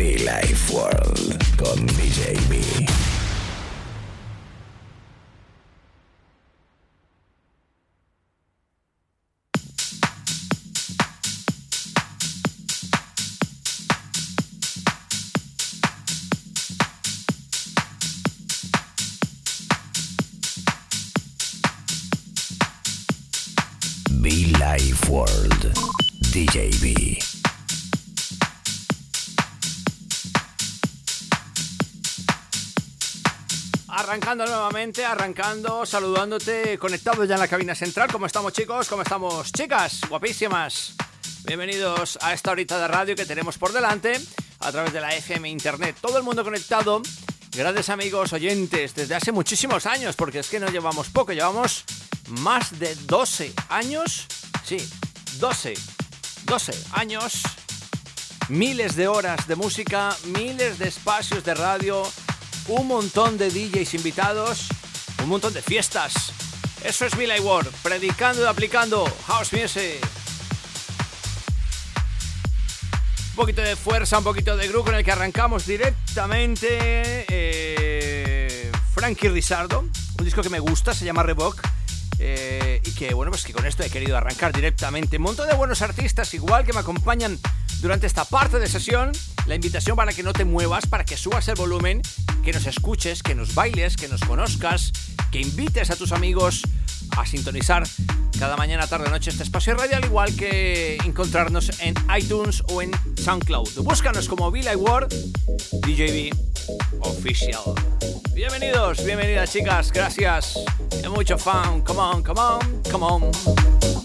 Be Life World con DJ B. Life World. DJ Arrancando nuevamente, arrancando, saludándote, conectados ya en la cabina central. ¿Cómo estamos chicos? ¿Cómo estamos chicas? Guapísimas. Bienvenidos a esta horita de radio que tenemos por delante a través de la FM Internet. Todo el mundo conectado. Grandes amigos oyentes desde hace muchísimos años, porque es que no llevamos poco, llevamos más de 12 años. Sí, 12. 12 años. Miles de horas de música, miles de espacios de radio, un montón de DJs invitados, un montón de fiestas. Eso es Billy Ward, predicando y aplicando house music. Un poquito de fuerza, un poquito de groove con el que arrancamos directamente. eh, Frankie Rizardo, un disco que me gusta, se llama Revoke. eh, y que bueno, pues que con esto he querido arrancar directamente. Un montón de buenos artistas, igual que me acompañan durante esta parte de sesión. La invitación para que no te muevas, para que subas el volumen, que nos escuches, que nos bailes, que nos conozcas, que invites a tus amigos a sintonizar cada mañana, tarde, noche este espacio de radio, al igual que encontrarnos en iTunes o en SoundCloud. Búscanos como Billy Ward, DJB Official. Bienvenidos, bienvenidas chicas, gracias. Es mucho fun. Come on, come on, come on.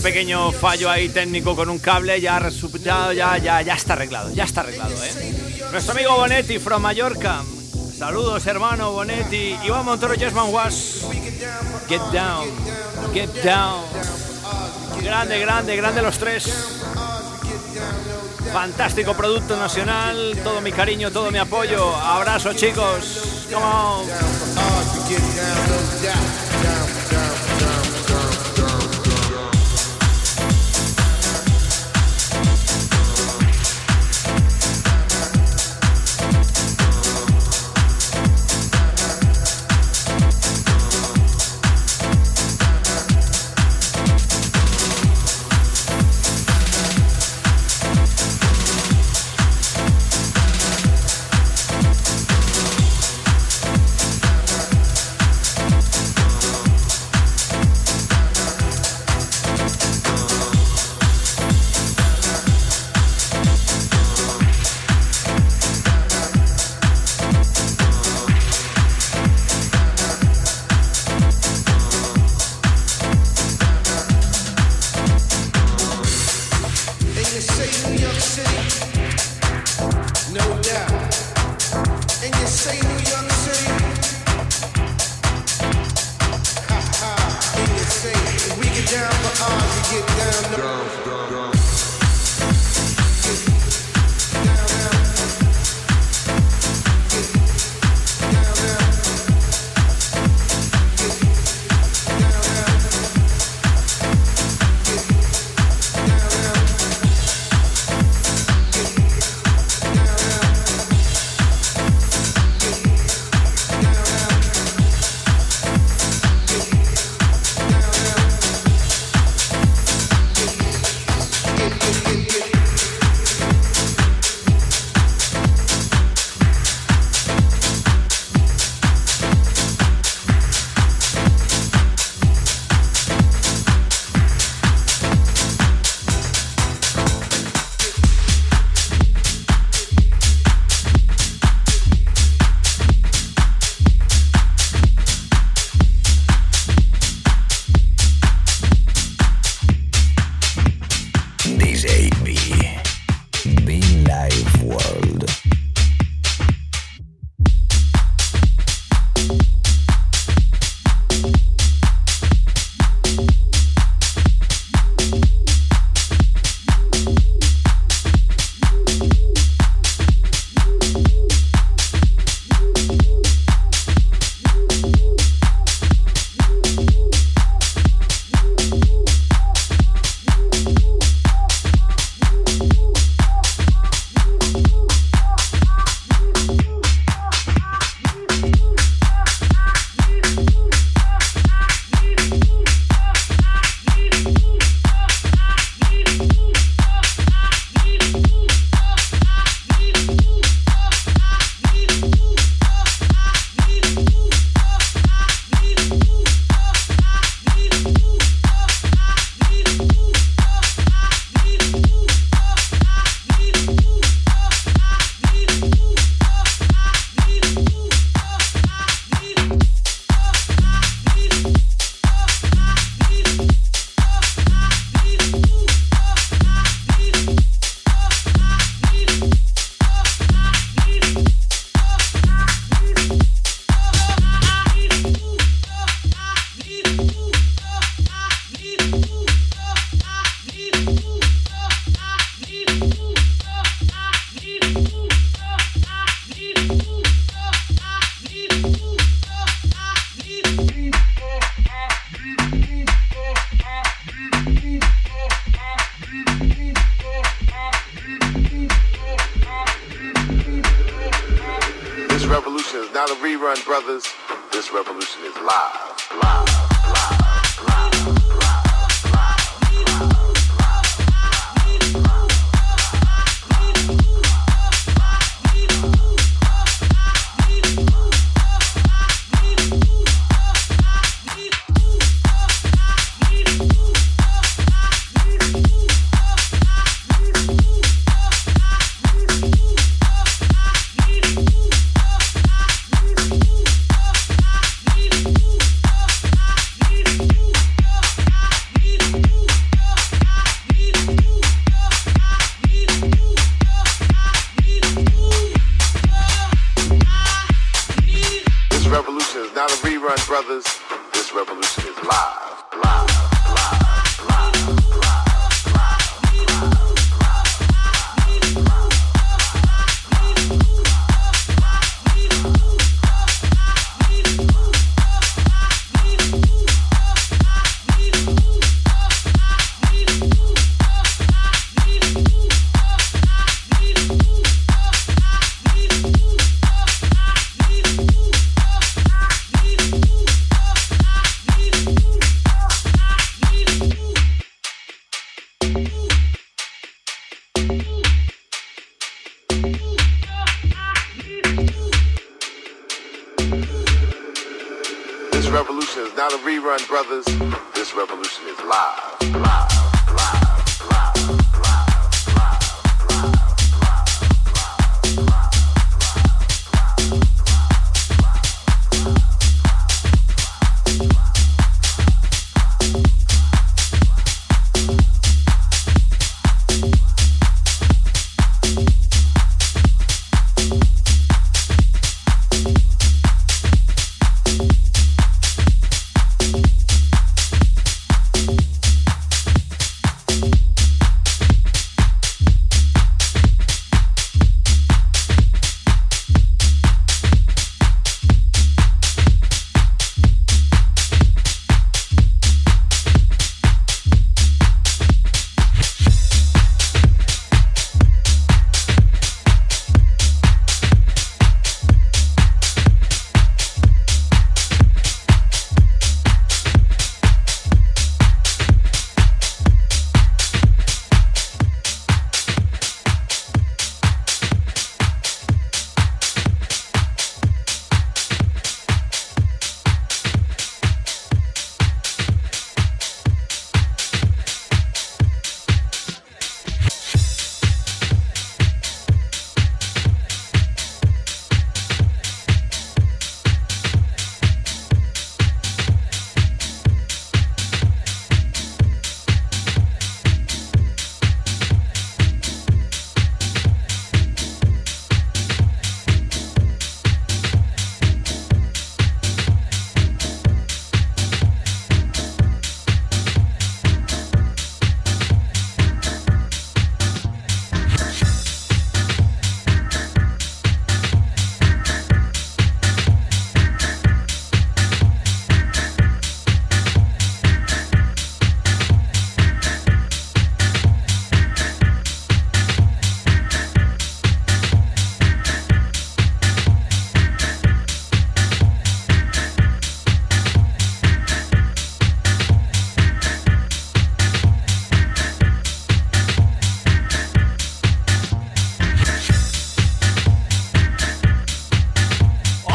Pequeño fallo ahí técnico con un cable, ya resultado, ya, ya, ya está arreglado, ya está arreglado, ¿eh? Nuestro amigo Bonetti from Mallorca. Saludos, hermano Bonetti. Iván Montoro, Jesman Was. Get down, get down. Grande, grande, grande los tres. Fantástico producto nacional, todo mi cariño, todo mi apoyo. Abrazo chicos.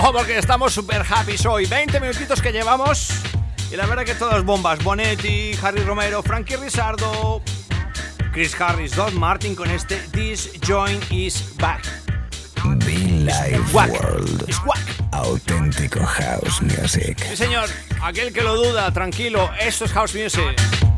porque estamos super happy hoy. 20 minutitos que llevamos. Y la verdad que todas bombas. Bonetti, Harry Romero, Frankie Rizardo, Chris Harris, Don Martin con este This Joint is Back. Be Live World. Auténtico House Music. Sí, señor. Aquel que lo duda, tranquilo. Esto es House Music.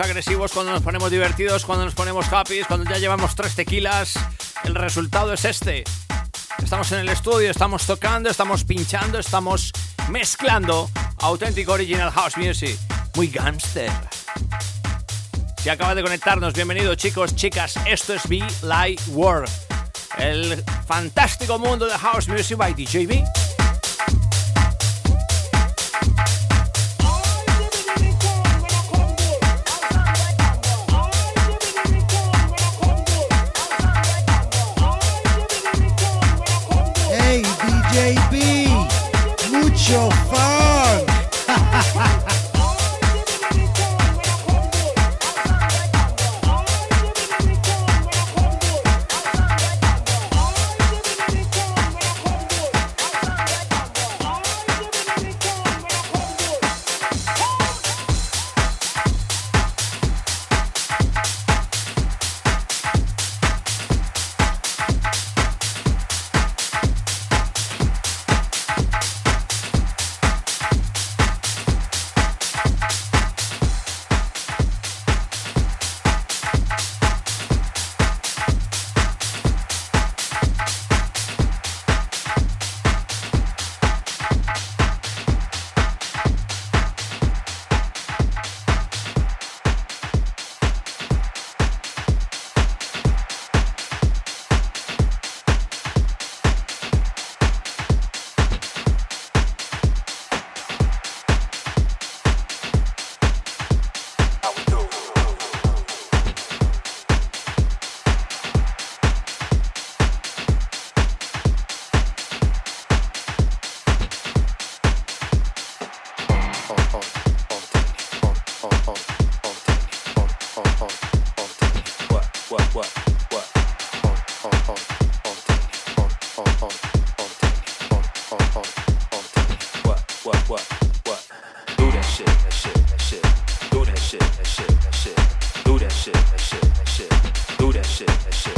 Agresivos, cuando nos ponemos divertidos, cuando nos ponemos happy, cuando ya llevamos tres tequilas, el resultado es este. Estamos en el estudio, estamos tocando, estamos pinchando, estamos mezclando auténtico original house music. Muy gangster. Si acabas de conectarnos, bienvenido chicos, chicas. Esto es Be Light World, el fantástico mundo de house music by DJB. Your funk. shit, that shit.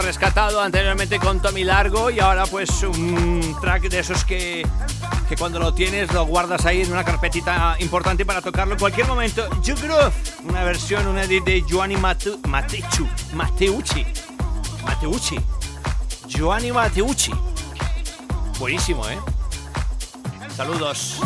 rescatado anteriormente con Tommy Largo y ahora pues un track de esos que, que cuando lo tienes lo guardas ahí en una carpetita importante para tocarlo en cualquier momento. You Groove, una versión, una edit de Giovanni Matu, Mateucci, Mateucci, Mateucci, Giovanni Mateucci. Buenísimo, ¿eh? Saludos.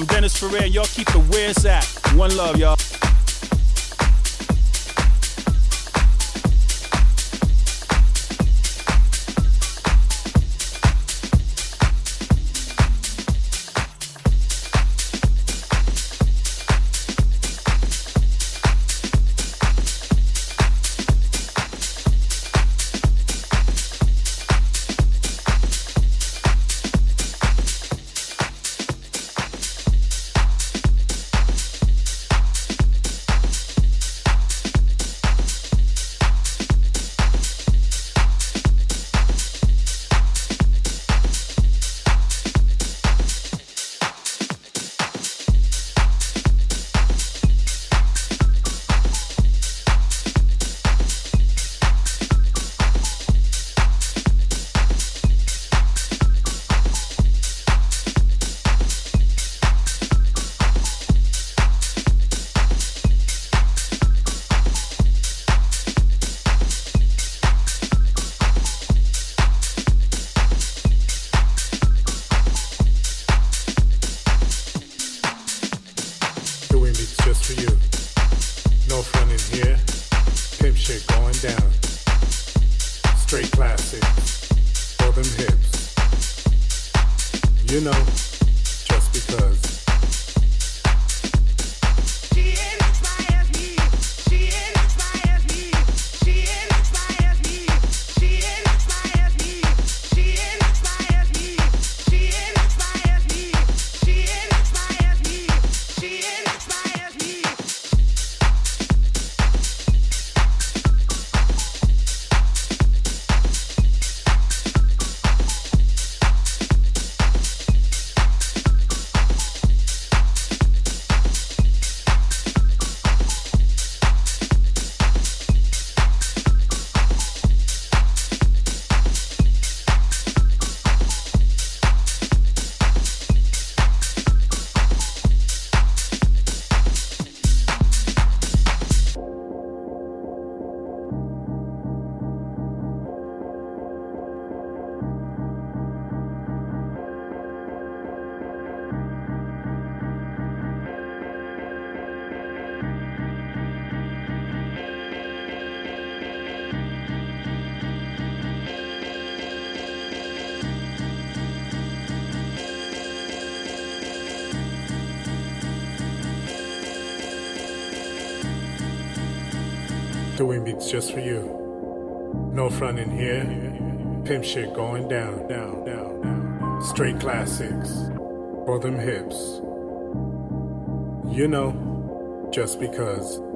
I'm Dennis Ferrer. Y'all keep Doing beats just for you. No front in here. Pimp shit going down, down, down, down. Straight classics for them hips. You know, just because.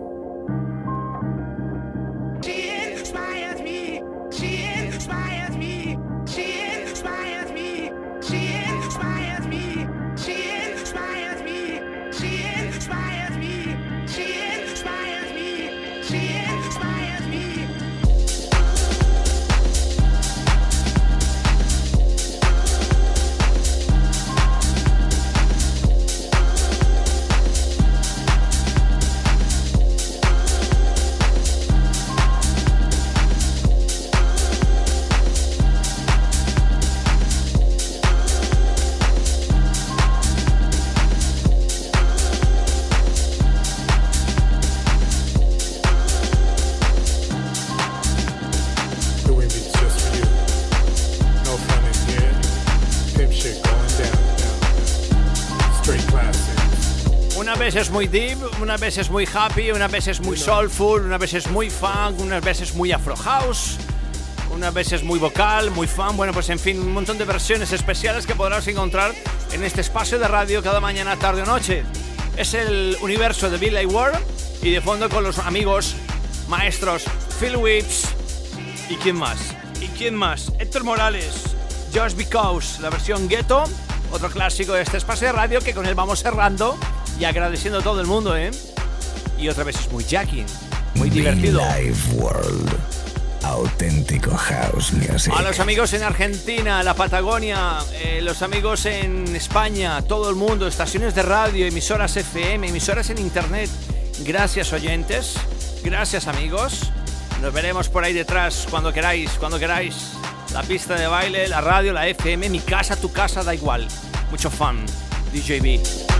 Vez es muy deep, una vez es muy happy, una vez es muy soulful, una vez es muy funk, unas veces muy afro house, unas veces muy vocal, muy fun. Bueno, pues en fin, un montón de versiones especiales que podrás encontrar en este espacio de radio cada mañana, tarde o noche. Es el universo de Billy Ward y de fondo con los amigos maestros Phil Whips y quién más. ¿Y quién más? Héctor Morales, Just Because, la versión Ghetto, otro clásico de este espacio de radio que con él vamos cerrando y agradeciendo a todo el mundo, ¿eh? Y otra vez es muy jacking, muy divertido. Live World. Auténtico House Music. A los amigos en Argentina, la Patagonia, eh, los amigos en España, todo el mundo, estaciones de radio, emisoras FM, emisoras en internet. Gracias oyentes, gracias amigos. Nos veremos por ahí detrás cuando queráis, cuando queráis. La pista de baile, la radio, la FM, mi casa, tu casa, da igual. Mucho fun. DJB.